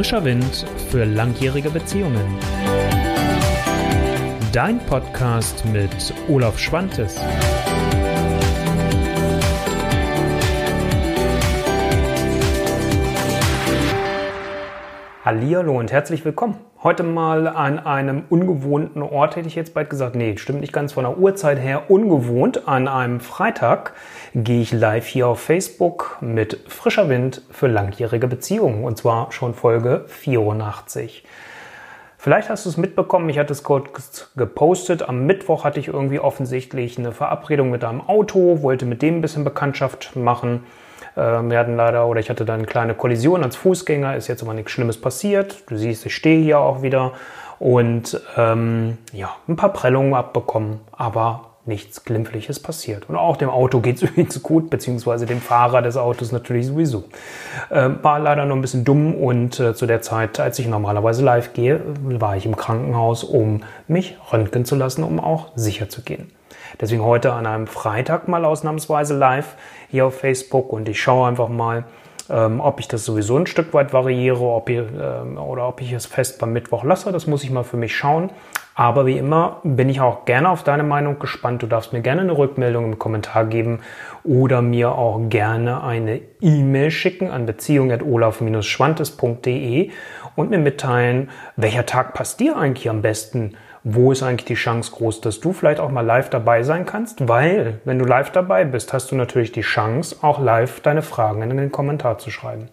Frischer Wind für langjährige Beziehungen. Dein Podcast mit Olaf Schwantes. Hallihallo und herzlich willkommen. Heute mal an einem ungewohnten Ort, hätte ich jetzt bald gesagt. Nee, stimmt nicht ganz von der Uhrzeit her. Ungewohnt. An einem Freitag gehe ich live hier auf Facebook mit frischer Wind für langjährige Beziehungen. Und zwar schon Folge 84. Vielleicht hast du es mitbekommen, ich hatte es kurz gepostet. Am Mittwoch hatte ich irgendwie offensichtlich eine Verabredung mit einem Auto, wollte mit dem ein bisschen Bekanntschaft machen. Äh, wir hatten leider, oder ich hatte dann eine kleine Kollision als Fußgänger, ist jetzt aber nichts Schlimmes passiert. Du siehst, ich stehe hier auch wieder und ähm, ja, ein paar Prellungen abbekommen, aber nichts Glimpfliches passiert. Und auch dem Auto geht es übrigens gut, beziehungsweise dem Fahrer des Autos natürlich sowieso. Äh, war leider nur ein bisschen dumm und äh, zu der Zeit, als ich normalerweise live gehe, war ich im Krankenhaus, um mich röntgen zu lassen, um auch sicher zu gehen. Deswegen heute an einem Freitag mal ausnahmsweise live hier auf Facebook und ich schaue einfach mal, ähm, ob ich das sowieso ein Stück weit variiere ob ich, ähm, oder ob ich es fest beim Mittwoch lasse. Das muss ich mal für mich schauen. Aber wie immer bin ich auch gerne auf deine Meinung gespannt. Du darfst mir gerne eine Rückmeldung im Kommentar geben oder mir auch gerne eine E-Mail schicken an beziehung.olaf-schwantes.de und mir mitteilen, welcher Tag passt dir eigentlich am besten wo ist eigentlich die Chance groß, dass du vielleicht auch mal live dabei sein kannst, weil wenn du live dabei bist, hast du natürlich die Chance, auch live deine Fragen in den Kommentar zu schreiben.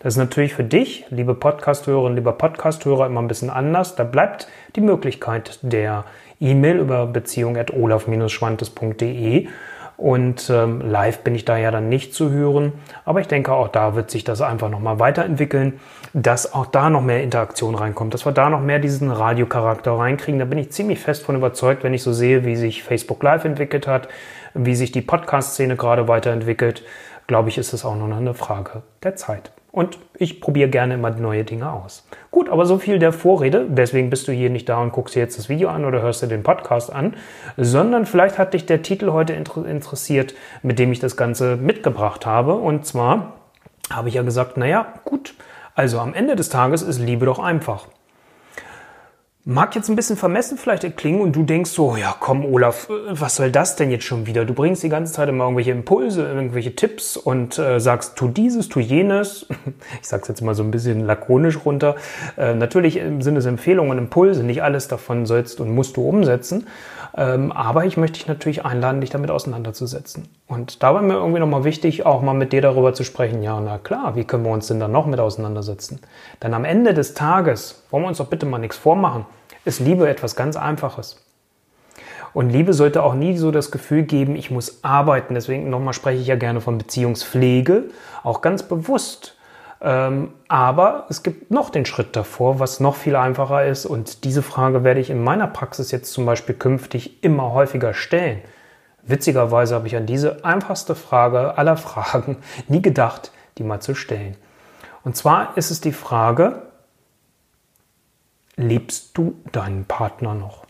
Das ist natürlich für dich, liebe Podcasthörerinnen, lieber Podcasthörer, immer ein bisschen anders. Da bleibt die Möglichkeit der E-Mail über beziehung.olaf-schwantes.de und ähm, live bin ich da ja dann nicht zu hören. Aber ich denke, auch da wird sich das einfach nochmal weiterentwickeln, dass auch da noch mehr Interaktion reinkommt, dass wir da noch mehr diesen Radiocharakter reinkriegen. Da bin ich ziemlich fest von überzeugt, wenn ich so sehe, wie sich Facebook Live entwickelt hat, wie sich die Podcast-Szene gerade weiterentwickelt. Glaube ich, ist es auch nur noch eine Frage der Zeit. Und ich probiere gerne immer neue Dinge aus. Gut, aber so viel der Vorrede. Deswegen bist du hier nicht da und guckst dir jetzt das Video an oder hörst dir den Podcast an, sondern vielleicht hat dich der Titel heute interessiert, mit dem ich das Ganze mitgebracht habe. Und zwar habe ich ja gesagt, naja, gut, also am Ende des Tages ist Liebe doch einfach. Mag jetzt ein bisschen vermessen vielleicht klingen und du denkst so, ja komm Olaf, was soll das denn jetzt schon wieder? Du bringst die ganze Zeit immer irgendwelche Impulse, irgendwelche Tipps und äh, sagst, tu dieses, tu jenes. Ich sag's jetzt mal so ein bisschen lakonisch runter. Äh, natürlich sind es Empfehlungen und Impulse, nicht alles davon sollst und musst du umsetzen. Ähm, aber ich möchte dich natürlich einladen, dich damit auseinanderzusetzen. Und da war mir irgendwie nochmal wichtig, auch mal mit dir darüber zu sprechen. Ja, na klar, wie können wir uns denn da noch mit auseinandersetzen? Denn am Ende des Tages, wollen wir uns doch bitte mal nichts vormachen, ist Liebe etwas ganz Einfaches. Und Liebe sollte auch nie so das Gefühl geben, ich muss arbeiten. Deswegen nochmal spreche ich ja gerne von Beziehungspflege, auch ganz bewusst. Ähm, aber es gibt noch den Schritt davor, was noch viel einfacher ist. Und diese Frage werde ich in meiner Praxis jetzt zum Beispiel künftig immer häufiger stellen. Witzigerweise habe ich an diese einfachste Frage aller Fragen nie gedacht, die mal zu stellen. Und zwar ist es die Frage, liebst du deinen Partner noch?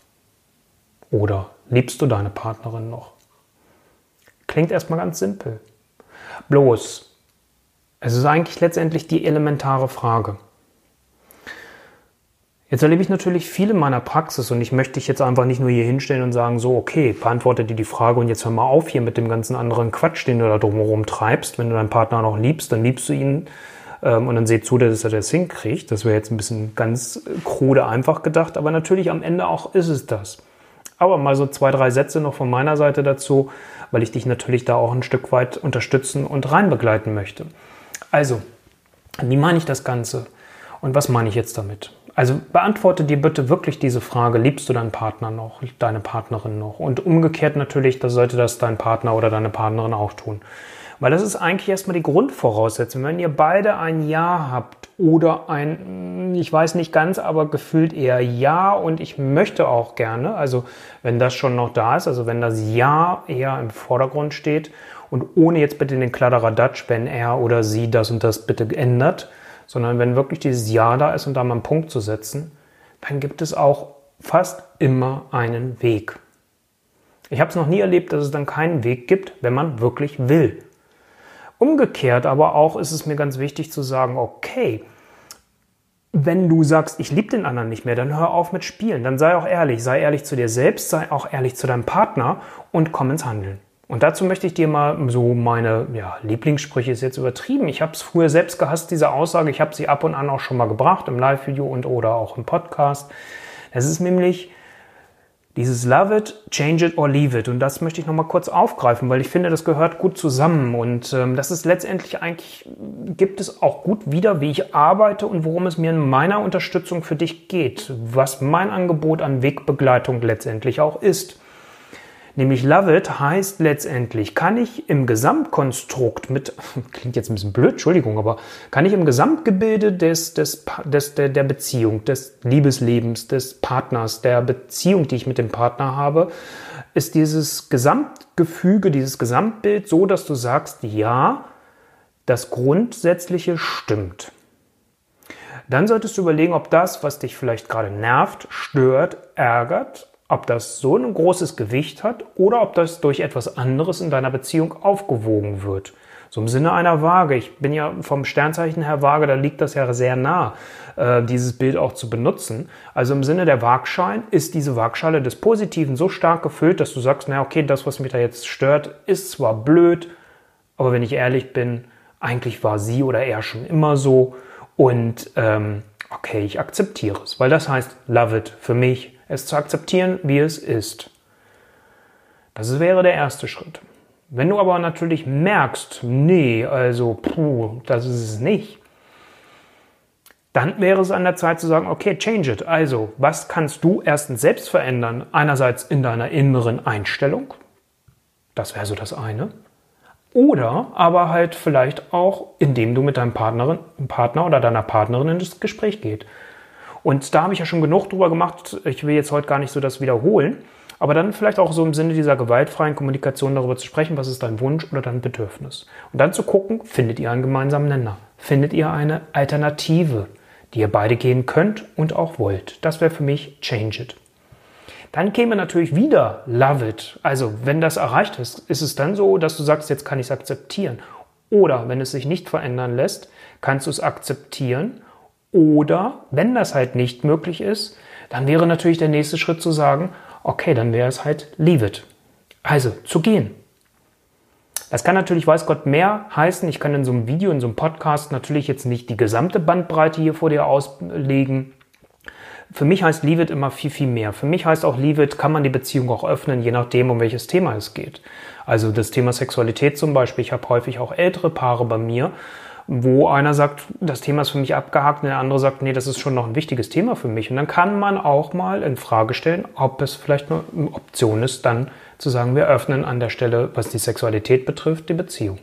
Oder liebst du deine Partnerin noch? Klingt erstmal ganz simpel. Bloß, es ist eigentlich letztendlich die elementare Frage. Jetzt erlebe ich natürlich viel in meiner Praxis und ich möchte dich jetzt einfach nicht nur hier hinstellen und sagen, so, okay, beantworte dir die Frage und jetzt hör mal auf hier mit dem ganzen anderen Quatsch, den du da drumherum treibst. Wenn du deinen Partner noch liebst, dann liebst du ihn ähm, und dann seht zu, dass er das hinkriegt. Das wäre jetzt ein bisschen ganz krude einfach gedacht, aber natürlich am Ende auch ist es das. Aber mal so zwei, drei Sätze noch von meiner Seite dazu, weil ich dich natürlich da auch ein Stück weit unterstützen und rein begleiten möchte. Also, wie meine ich das Ganze? Und was meine ich jetzt damit? Also beantworte dir bitte wirklich diese Frage, liebst du deinen Partner noch, deine Partnerin noch? Und umgekehrt natürlich, da sollte das dein Partner oder deine Partnerin auch tun. Weil das ist eigentlich erstmal die Grundvoraussetzung. Wenn ihr beide ein Ja habt oder ein, ich weiß nicht ganz, aber gefühlt eher Ja und ich möchte auch gerne, also wenn das schon noch da ist, also wenn das Ja eher im Vordergrund steht und ohne jetzt bitte den Kladderadatsch, wenn er oder sie das und das bitte ändert, sondern wenn wirklich dieses Ja da ist und da mal einen Punkt zu setzen, dann gibt es auch fast immer einen Weg. Ich habe es noch nie erlebt, dass es dann keinen Weg gibt, wenn man wirklich will. Umgekehrt aber auch ist es mir ganz wichtig zu sagen, okay, wenn du sagst, ich liebe den anderen nicht mehr, dann hör auf mit Spielen. Dann sei auch ehrlich. Sei ehrlich zu dir selbst, sei auch ehrlich zu deinem Partner und komm ins Handeln. Und dazu möchte ich dir mal so meine ja, Lieblingssprüche ist jetzt übertrieben. Ich habe es früher selbst gehasst, diese Aussage. Ich habe sie ab und an auch schon mal gebracht im Live-Video und oder auch im Podcast. Es ist nämlich, dieses Love it, change it or leave it. Und das möchte ich nochmal kurz aufgreifen, weil ich finde, das gehört gut zusammen. Und ähm, das ist letztendlich eigentlich, gibt es auch gut wieder, wie ich arbeite und worum es mir in meiner Unterstützung für dich geht. Was mein Angebot an Wegbegleitung letztendlich auch ist. Nämlich Love It heißt letztendlich, kann ich im Gesamtkonstrukt mit, klingt jetzt ein bisschen blöd, Entschuldigung, aber kann ich im Gesamtgebilde des, des, des, der, der Beziehung, des Liebeslebens, des Partners, der Beziehung, die ich mit dem Partner habe, ist dieses Gesamtgefüge, dieses Gesamtbild so, dass du sagst, ja, das Grundsätzliche stimmt. Dann solltest du überlegen, ob das, was dich vielleicht gerade nervt, stört, ärgert, ob das so ein großes Gewicht hat oder ob das durch etwas anderes in deiner Beziehung aufgewogen wird. So im Sinne einer Waage. Ich bin ja vom Sternzeichen her Waage, da liegt das ja sehr nah, äh, dieses Bild auch zu benutzen. Also im Sinne der Waagschein ist diese Waagschale des Positiven so stark gefüllt, dass du sagst, na okay, das, was mich da jetzt stört, ist zwar blöd, aber wenn ich ehrlich bin, eigentlich war sie oder er schon immer so und ähm, okay, ich akzeptiere es, weil das heißt, love it für mich, es zu akzeptieren, wie es ist. Das wäre der erste Schritt. Wenn du aber natürlich merkst, nee, also, puh, das ist es nicht, dann wäre es an der Zeit zu sagen, okay, change it. Also, was kannst du erstens selbst verändern? Einerseits in deiner inneren Einstellung. Das wäre so das eine. Oder aber halt vielleicht auch, indem du mit deinem Partnerin, Partner oder deiner Partnerin in das Gespräch geht. Und da habe ich ja schon genug drüber gemacht. Ich will jetzt heute gar nicht so das wiederholen. Aber dann vielleicht auch so im Sinne dieser gewaltfreien Kommunikation darüber zu sprechen, was ist dein Wunsch oder dein Bedürfnis. Und dann zu gucken, findet ihr einen gemeinsamen Nenner? Findet ihr eine Alternative, die ihr beide gehen könnt und auch wollt? Das wäre für mich Change It. Dann käme natürlich wieder Love It. Also wenn das erreicht ist, ist es dann so, dass du sagst, jetzt kann ich es akzeptieren. Oder wenn es sich nicht verändern lässt, kannst du es akzeptieren oder wenn das halt nicht möglich ist, dann wäre natürlich der nächste Schritt zu sagen, okay, dann wäre es halt leave it. Also zu gehen. Das kann natürlich, weiß Gott, mehr heißen. Ich kann in so einem Video, in so einem Podcast natürlich jetzt nicht die gesamte Bandbreite hier vor dir auslegen. Für mich heißt Leave It immer viel, viel mehr. Für mich heißt auch Leave It, kann man die Beziehung auch öffnen, je nachdem, um welches Thema es geht. Also das Thema Sexualität zum Beispiel. Ich habe häufig auch ältere Paare bei mir, wo einer sagt, das Thema ist für mich abgehakt und der andere sagt, nee, das ist schon noch ein wichtiges Thema für mich. Und dann kann man auch mal in Frage stellen, ob es vielleicht eine Option ist, dann zu sagen, wir öffnen an der Stelle, was die Sexualität betrifft, die Beziehung.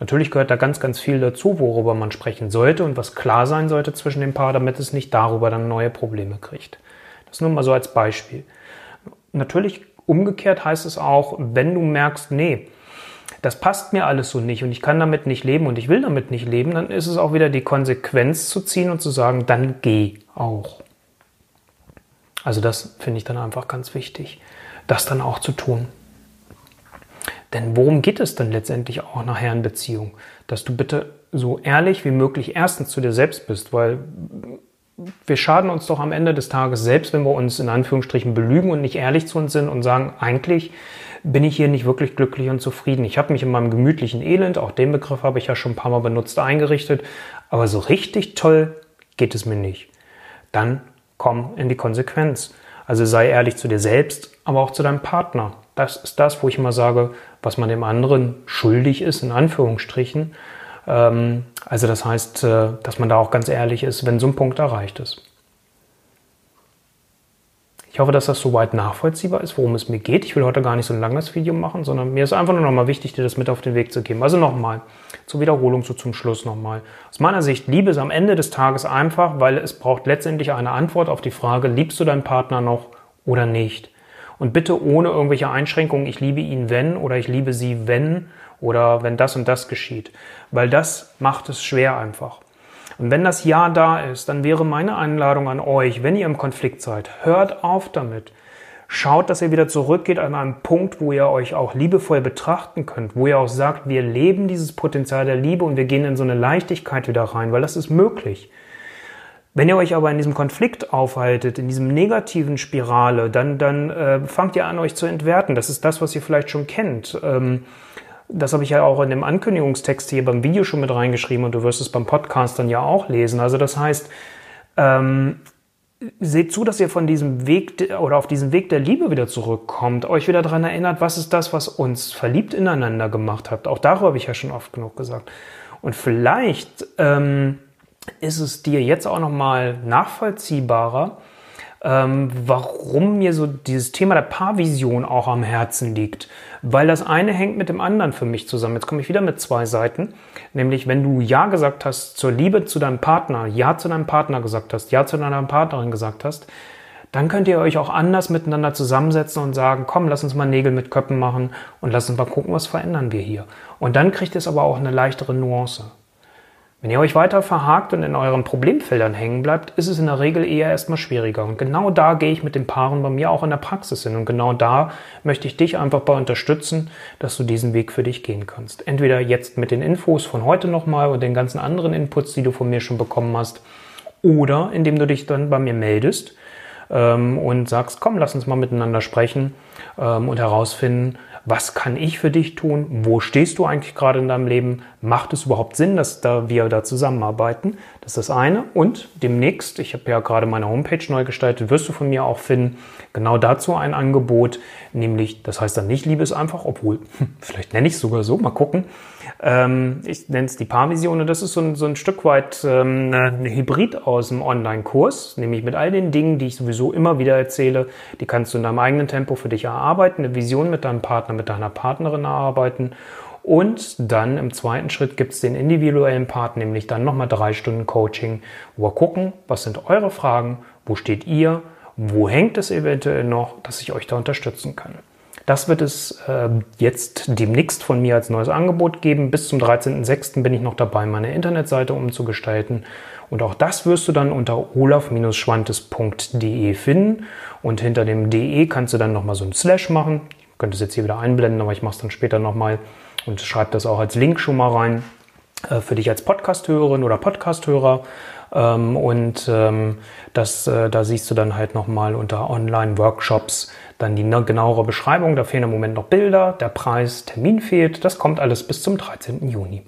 Natürlich gehört da ganz, ganz viel dazu, worüber man sprechen sollte und was klar sein sollte zwischen dem Paar, damit es nicht darüber dann neue Probleme kriegt. Das nur mal so als Beispiel. Natürlich umgekehrt heißt es auch, wenn du merkst, nee, das passt mir alles so nicht und ich kann damit nicht leben und ich will damit nicht leben, dann ist es auch wieder die Konsequenz zu ziehen und zu sagen, dann geh auch. Also das finde ich dann einfach ganz wichtig, das dann auch zu tun. Denn worum geht es dann letztendlich auch nachher in Beziehung? Dass du bitte so ehrlich wie möglich erstens zu dir selbst bist, weil wir schaden uns doch am Ende des Tages selbst, wenn wir uns in Anführungsstrichen belügen und nicht ehrlich zu uns sind und sagen, eigentlich bin ich hier nicht wirklich glücklich und zufrieden. Ich habe mich in meinem gemütlichen Elend, auch den Begriff habe ich ja schon ein paar Mal benutzt, eingerichtet, aber so richtig toll geht es mir nicht. Dann komm in die Konsequenz. Also sei ehrlich zu dir selbst, aber auch zu deinem Partner. Das ist das, wo ich immer sage, was man dem anderen schuldig ist, in Anführungsstrichen. Ähm, also das heißt, äh, dass man da auch ganz ehrlich ist, wenn so ein Punkt erreicht ist. Ich hoffe, dass das soweit nachvollziehbar ist, worum es mir geht. Ich will heute gar nicht so ein langes Video machen, sondern mir ist einfach nur nochmal wichtig, dir das mit auf den Weg zu geben. Also nochmal, zur Wiederholung, so zum Schluss nochmal. Aus meiner Sicht, Liebe ist am Ende des Tages einfach, weil es braucht letztendlich eine Antwort auf die Frage, liebst du deinen Partner noch oder nicht? Und bitte ohne irgendwelche Einschränkungen, ich liebe ihn, wenn oder ich liebe sie, wenn oder wenn das und das geschieht. Weil das macht es schwer einfach. Und wenn das Ja da ist, dann wäre meine Einladung an euch, wenn ihr im Konflikt seid, hört auf damit. Schaut, dass ihr wieder zurückgeht an einen Punkt, wo ihr euch auch liebevoll betrachten könnt, wo ihr auch sagt, wir leben dieses Potenzial der Liebe und wir gehen in so eine Leichtigkeit wieder rein, weil das ist möglich. Wenn ihr euch aber in diesem Konflikt aufhaltet, in diesem negativen Spirale, dann, dann äh, fangt ihr an, euch zu entwerten. Das ist das, was ihr vielleicht schon kennt. Ähm, das habe ich ja auch in dem Ankündigungstext hier beim Video schon mit reingeschrieben und du wirst es beim Podcast dann ja auch lesen. Also das heißt, ähm, seht zu, dass ihr von diesem Weg oder auf diesen Weg der Liebe wieder zurückkommt, euch wieder daran erinnert, was ist das, was uns verliebt ineinander gemacht hat. Auch darüber habe ich ja schon oft genug gesagt. Und vielleicht ähm, ist es dir jetzt auch nochmal nachvollziehbarer, ähm, warum mir so dieses Thema der Paarvision auch am Herzen liegt. Weil das eine hängt mit dem anderen für mich zusammen. Jetzt komme ich wieder mit zwei Seiten. Nämlich, wenn du Ja gesagt hast zur Liebe zu deinem Partner, Ja zu deinem Partner gesagt hast, Ja zu deiner Partnerin gesagt hast, dann könnt ihr euch auch anders miteinander zusammensetzen und sagen, komm, lass uns mal Nägel mit Köppen machen und lass uns mal gucken, was verändern wir hier. Und dann kriegt es aber auch eine leichtere Nuance. Wenn ihr euch weiter verhakt und in euren Problemfeldern hängen bleibt, ist es in der Regel eher erstmal schwieriger. Und genau da gehe ich mit den Paaren bei mir auch in der Praxis hin. Und genau da möchte ich dich einfach bei unterstützen, dass du diesen Weg für dich gehen kannst. Entweder jetzt mit den Infos von heute nochmal und den ganzen anderen Inputs, die du von mir schon bekommen hast, oder indem du dich dann bei mir meldest ähm, und sagst, komm, lass uns mal miteinander sprechen ähm, und herausfinden, was kann ich für dich tun? Wo stehst du eigentlich gerade in deinem Leben? Macht es überhaupt Sinn, dass da wir da zusammenarbeiten? Das ist das eine. Und demnächst, ich habe ja gerade meine Homepage neu gestaltet, wirst du von mir auch finden, genau dazu ein Angebot, nämlich, das heißt dann nicht Liebe ist einfach, obwohl, vielleicht nenne ich es sogar so, mal gucken. Ähm, ich nenne es die Paarvision. Und das ist so ein, so ein Stück weit ähm, ein Hybrid aus dem Online-Kurs, nämlich mit all den Dingen, die ich sowieso immer wieder erzähle, die kannst du in deinem eigenen Tempo für dich erarbeiten, eine Vision mit deinem Partner, mit deiner Partnerin erarbeiten. Und dann im zweiten Schritt gibt es den individuellen Part, nämlich dann nochmal drei Stunden Coaching, wo wir gucken, was sind eure Fragen, wo steht ihr, wo hängt es eventuell noch, dass ich euch da unterstützen kann. Das wird es äh, jetzt demnächst von mir als neues Angebot geben. Bis zum 13.06. bin ich noch dabei, meine Internetseite umzugestalten. Und auch das wirst du dann unter olaf-schwantes.de finden. Und hinter dem DE kannst du dann nochmal so ein Slash machen. Ich könnte es jetzt hier wieder einblenden, aber ich mache es dann später nochmal und schreibe das auch als Link schon mal rein äh, für dich als Podcast-Hörerin oder Podcast-Hörer. Ähm, und ähm, das, äh, da siehst du dann halt nochmal unter Online-Workshops dann die genauere Beschreibung. Da fehlen im Moment noch Bilder, der Preis, Termin fehlt. Das kommt alles bis zum 13. Juni.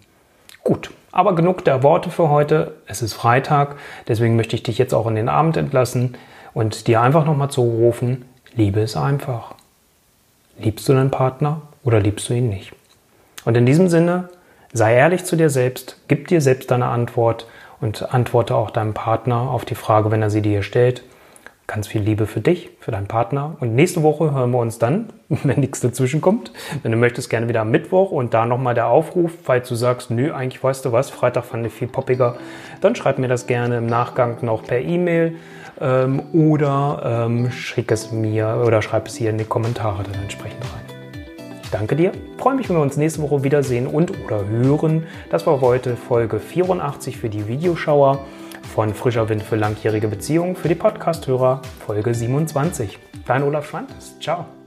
Gut, aber genug der Worte für heute. Es ist Freitag, deswegen möchte ich dich jetzt auch in den Abend entlassen und dir einfach nochmal zurufen, Liebe ist einfach. Liebst du deinen Partner oder liebst du ihn nicht? Und in diesem Sinne, sei ehrlich zu dir selbst, gib dir selbst deine Antwort und antworte auch deinem Partner auf die Frage, wenn er sie dir stellt. Ganz viel Liebe für dich, für deinen Partner. Und nächste Woche hören wir uns dann, wenn nichts dazwischen kommt. Wenn du möchtest, gerne wieder am Mittwoch und da nochmal der Aufruf, falls du sagst, nö, eigentlich weißt du was, Freitag fand ich viel poppiger, dann schreib mir das gerne im Nachgang noch per E-Mail ähm, oder ähm, schick es mir oder schreib es hier in die Kommentare dann entsprechend rein danke dir. Freue mich, wenn wir uns nächste Woche wiedersehen und oder hören. Das war heute Folge 84 für die Videoschauer von Frischer Wind für langjährige Beziehungen für die Podcasthörer Folge 27. Dein Olaf Schwantes. Ciao.